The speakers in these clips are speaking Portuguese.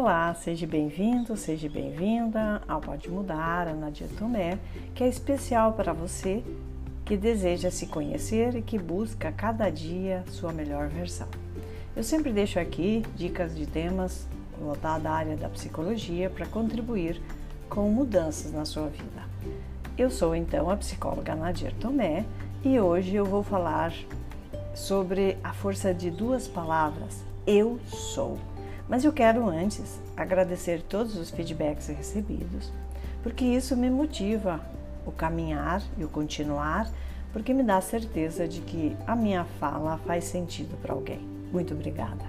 Olá, seja bem-vindo, seja bem-vinda ao Pode Mudar, a Nadia Tomé, que é especial para você que deseja se conhecer e que busca cada dia sua melhor versão. Eu sempre deixo aqui dicas de temas voltados à área da psicologia para contribuir com mudanças na sua vida. Eu sou então a psicóloga Nadia Tomé e hoje eu vou falar sobre a força de duas palavras: eu sou. Mas eu quero antes agradecer todos os feedbacks recebidos, porque isso me motiva o caminhar e o continuar, porque me dá certeza de que a minha fala faz sentido para alguém. Muito obrigada.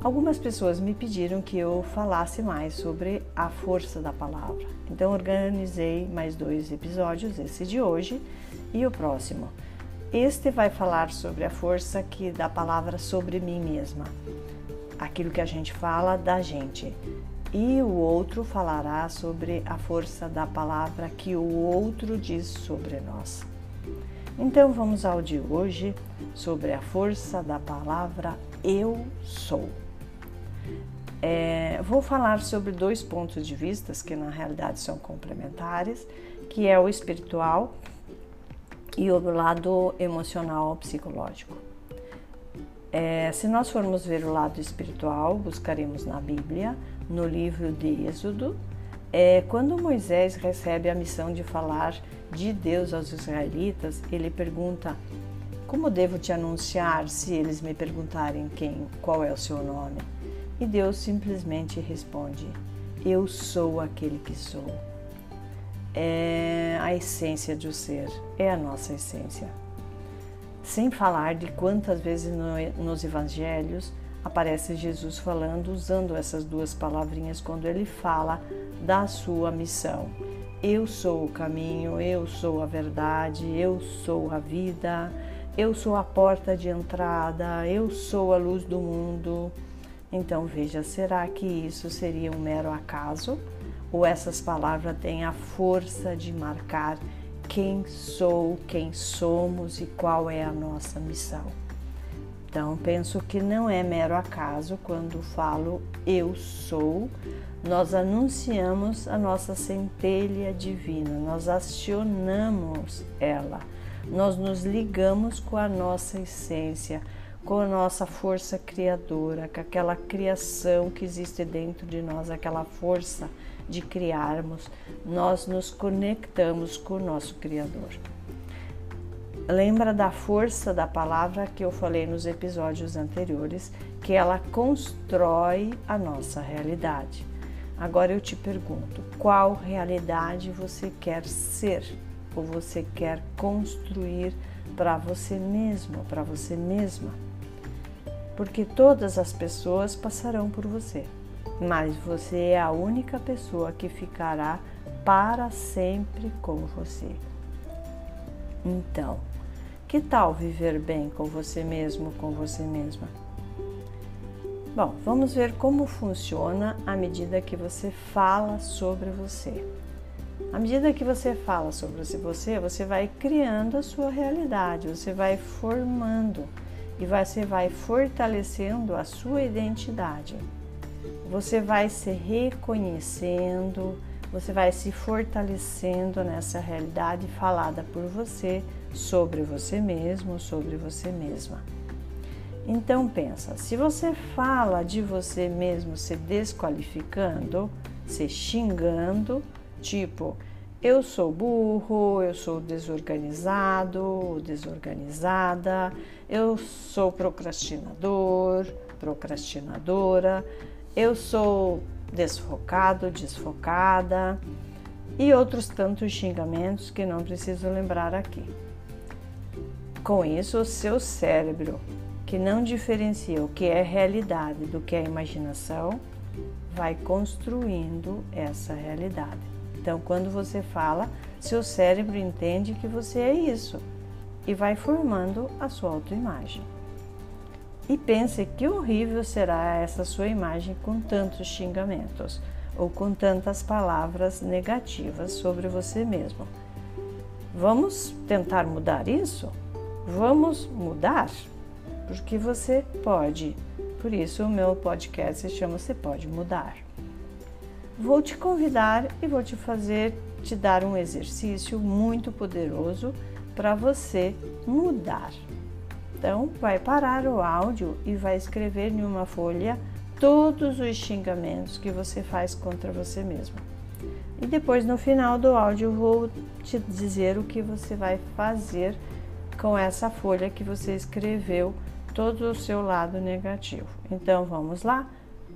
Algumas pessoas me pediram que eu falasse mais sobre a força da palavra. Então organizei mais dois episódios, esse de hoje e o próximo. Este vai falar sobre a força que da palavra sobre mim mesma aquilo que a gente fala da gente. E o outro falará sobre a força da palavra que o outro diz sobre nós. Então vamos ao de hoje sobre a força da palavra eu sou. É, vou falar sobre dois pontos de vista que na realidade são complementares, que é o espiritual e o lado emocional psicológico. É, se nós formos ver o lado espiritual, buscaremos na Bíblia, no livro de Êxodo, é, quando Moisés recebe a missão de falar de Deus aos israelitas, ele pergunta: Como devo te anunciar se eles me perguntarem quem, qual é o seu nome? E Deus simplesmente responde: Eu sou aquele que sou. É a essência do ser, é a nossa essência. Sem falar de quantas vezes no, nos evangelhos aparece Jesus falando, usando essas duas palavrinhas quando ele fala da sua missão. Eu sou o caminho, eu sou a verdade, eu sou a vida, eu sou a porta de entrada, eu sou a luz do mundo. Então veja, será que isso seria um mero acaso? Ou essas palavras têm a força de marcar quem sou, quem somos e qual é a nossa missão. Então, penso que não é mero acaso quando falo eu sou, nós anunciamos a nossa centelha divina, nós acionamos ela, nós nos ligamos com a nossa essência, com a nossa força criadora, com aquela criação que existe dentro de nós, aquela força de criarmos, nós nos conectamos com o nosso Criador. Lembra da força da palavra que eu falei nos episódios anteriores, que ela constrói a nossa realidade. Agora eu te pergunto, qual realidade você quer ser ou você quer construir para você mesmo, para você mesma? Porque todas as pessoas passarão por você mas você é a única pessoa que ficará para sempre com você. Então, que tal viver bem com você mesmo, com você mesma? Bom, vamos ver como funciona à medida que você fala sobre você. À medida que você fala sobre você, você vai criando a sua realidade, você vai formando e você vai fortalecendo a sua identidade você vai se reconhecendo, você vai se fortalecendo nessa realidade falada por você sobre você mesmo, sobre você mesma. Então pensa, se você fala de você mesmo se desqualificando, se xingando, tipo eu sou burro, eu sou desorganizado, desorganizada, eu sou procrastinador, procrastinadora, eu sou desfocado, desfocada e outros tantos xingamentos que não preciso lembrar aqui. Com isso, o seu cérebro, que não diferencia o que é realidade do que é imaginação, vai construindo essa realidade. Então, quando você fala, seu cérebro entende que você é isso e vai formando a sua autoimagem. E pense que horrível será essa sua imagem com tantos xingamentos ou com tantas palavras negativas sobre você mesmo. Vamos tentar mudar isso? Vamos mudar? Porque você pode, Por isso, o meu podcast se chama Você Pode Mudar. Vou te convidar e vou te fazer te dar um exercício muito poderoso para você mudar. Então, vai parar o áudio e vai escrever em uma folha todos os xingamentos que você faz contra você mesmo. E depois, no final do áudio, vou te dizer o que você vai fazer com essa folha que você escreveu todo o seu lado negativo. Então, vamos lá?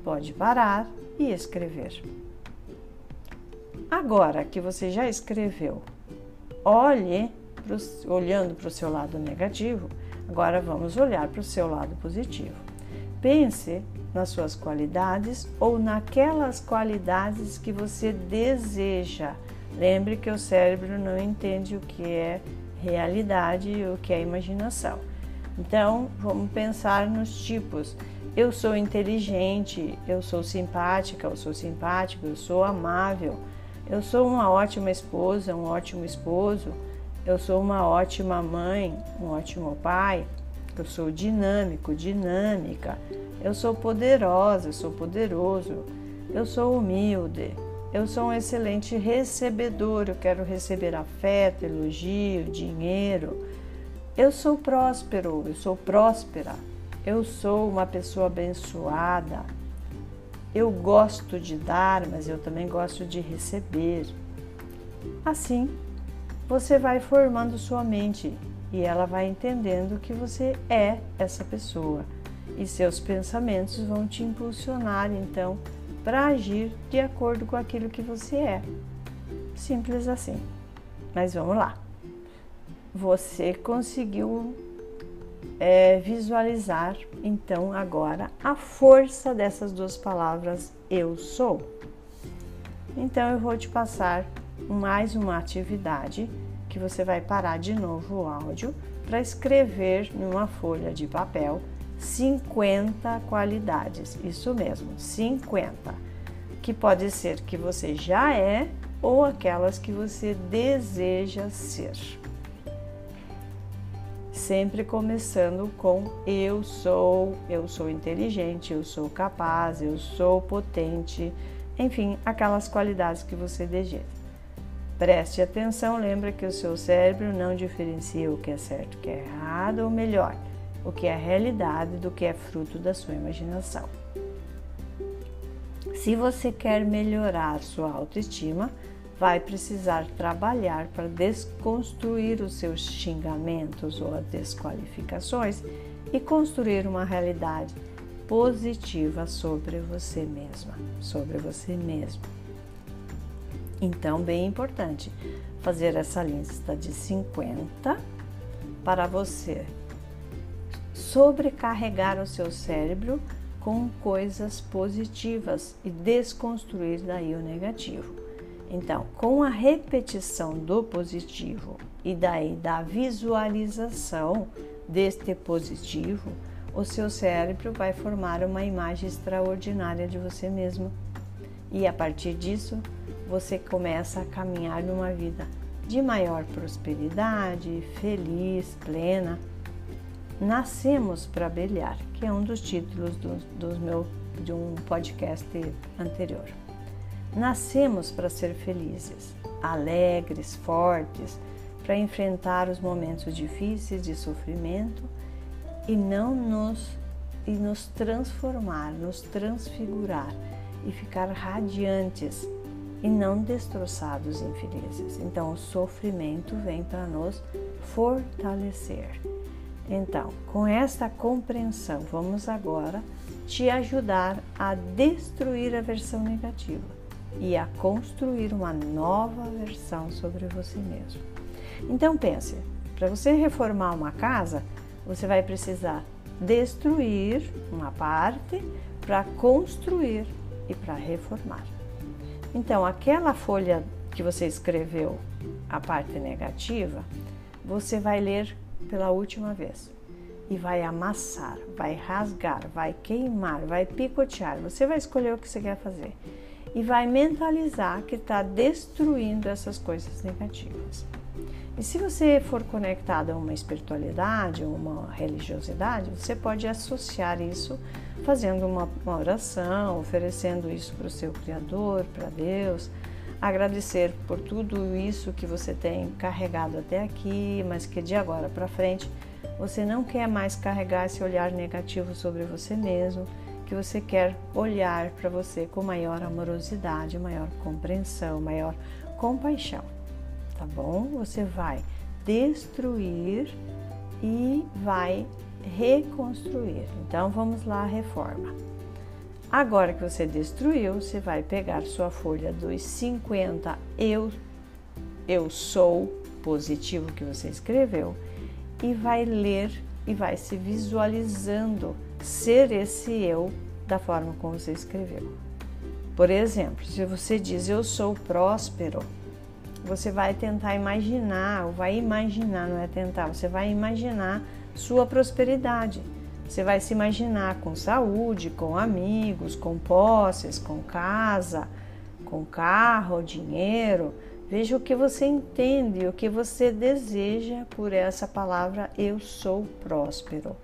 Pode parar e escrever. Agora que você já escreveu, olhe, olhando para o seu lado negativo, agora vamos olhar para o seu lado positivo. Pense nas suas qualidades ou naquelas qualidades que você deseja. Lembre que o cérebro não entende o que é realidade e o que é imaginação. Então, vamos pensar nos tipos. Eu sou inteligente, eu sou simpática, eu sou simpático, eu sou amável, eu sou uma ótima esposa, um ótimo esposo, eu sou uma ótima mãe, um ótimo pai, eu sou dinâmico, dinâmica, eu sou poderosa, eu sou poderoso, eu sou humilde, eu sou um excelente recebedor, eu quero receber afeto, elogio, dinheiro. Eu sou próspero, eu sou próspera, eu sou uma pessoa abençoada. Eu gosto de dar, mas eu também gosto de receber. Assim, você vai formando sua mente e ela vai entendendo que você é essa pessoa e seus pensamentos vão te impulsionar então para agir de acordo com aquilo que você é. Simples assim. Mas vamos lá. Você conseguiu é, visualizar então agora a força dessas duas palavras eu sou. Então eu vou te passar mais uma atividade que você vai parar de novo o áudio para escrever numa folha de papel 50 qualidades, isso mesmo, 50, que pode ser que você já é ou aquelas que você deseja ser. Sempre começando com eu sou, eu sou inteligente, eu sou capaz, eu sou potente, enfim, aquelas qualidades que você deseja. Preste atenção, lembra que o seu cérebro não diferencia o que é certo, o que é errado ou melhor o que é realidade do que é fruto da sua imaginação. Se você quer melhorar sua autoestima, vai precisar trabalhar para desconstruir os seus xingamentos ou desqualificações e construir uma realidade positiva sobre você mesma, sobre você mesmo. Então, bem importante fazer essa lista de 50 para você sobrecarregar o seu cérebro com coisas positivas e desconstruir daí o negativo. Então, com a repetição do positivo e daí da visualização deste positivo, o seu cérebro vai formar uma imagem extraordinária de você mesmo. E a partir disso, você começa a caminhar numa vida de maior prosperidade, feliz, plena Nascemos para brilhar, que é um dos títulos do, do meu, de um podcast anterior. Nascemos para ser felizes, alegres, fortes, para enfrentar os momentos difíceis de sofrimento e não nos e nos transformar, nos transfigurar e ficar radiantes e não destroçados infelizes. Então o sofrimento vem para nos fortalecer. Então, com esta compreensão, vamos agora te ajudar a destruir a versão negativa e a construir uma nova versão sobre você mesmo. Então pense, para você reformar uma casa, você vai precisar destruir uma parte para construir e para reformar. Então, aquela folha que você escreveu, a parte negativa, você vai ler pela última vez e vai amassar, vai rasgar, vai queimar, vai picotear. Você vai escolher o que você quer fazer e vai mentalizar que está destruindo essas coisas negativas. E se você for conectado a uma espiritualidade, uma religiosidade, você pode associar isso fazendo uma, uma oração, oferecendo isso para o seu Criador, para Deus, agradecer por tudo isso que você tem carregado até aqui, mas que de agora para frente você não quer mais carregar esse olhar negativo sobre você mesmo, que você quer olhar para você com maior amorosidade, maior compreensão, maior compaixão. Tá bom? Você vai destruir e vai reconstruir. Então vamos lá, reforma. Agora que você destruiu, você vai pegar sua folha dos 50 eu eu sou positivo que você escreveu e vai ler e vai se visualizando ser esse eu da forma como você escreveu. Por exemplo, se você diz eu sou próspero, você vai tentar imaginar, ou vai imaginar, não é tentar, você vai imaginar sua prosperidade. Você vai se imaginar com saúde, com amigos, com posses, com casa, com carro, dinheiro. Veja o que você entende, o que você deseja por essa palavra eu sou próspero.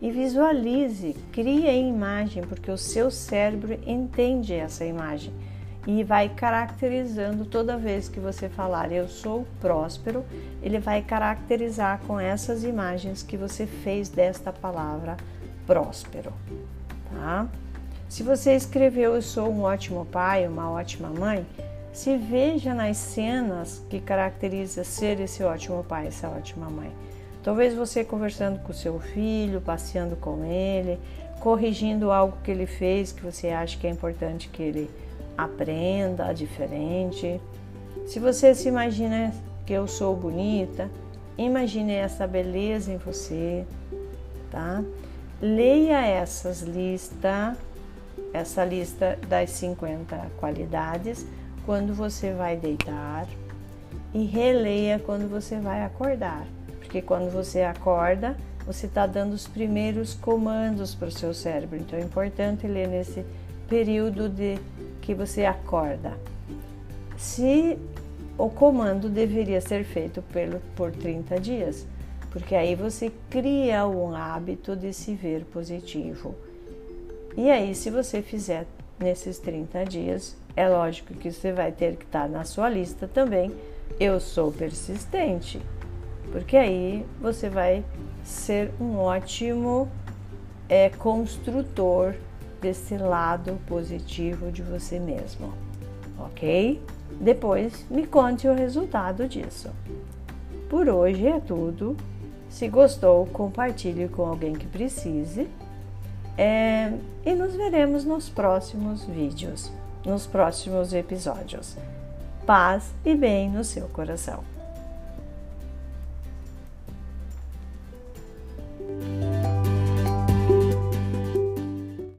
E visualize, crie a imagem, porque o seu cérebro entende essa imagem e vai caracterizando toda vez que você falar eu sou próspero, ele vai caracterizar com essas imagens que você fez desta palavra próspero, tá? Se você escreveu eu sou um ótimo pai, uma ótima mãe, se veja nas cenas que caracteriza ser esse ótimo pai, essa ótima mãe. Talvez você conversando com seu filho, passeando com ele, corrigindo algo que ele fez que você acha que é importante que ele aprenda diferente. Se você se imagina que eu sou bonita, imagine essa beleza em você, tá? Leia essas listas, essa lista das 50 qualidades quando você vai deitar e releia quando você vai acordar, porque quando você acorda, você está dando os primeiros comandos para o seu cérebro, então é importante ler nesse período de que você acorda. Se o comando deveria ser feito pelo, por 30 dias, porque aí você cria um hábito de se ver positivo. E aí, se você fizer nesses 30 dias, é lógico que você vai ter que estar na sua lista também. Eu sou persistente, porque aí você vai ser um ótimo é, construtor desse lado positivo de você mesmo, ok? Depois me conte o resultado disso. Por hoje é tudo. Se gostou, compartilhe com alguém que precise. É, e nos veremos nos próximos vídeos, nos próximos episódios. Paz e bem no seu coração.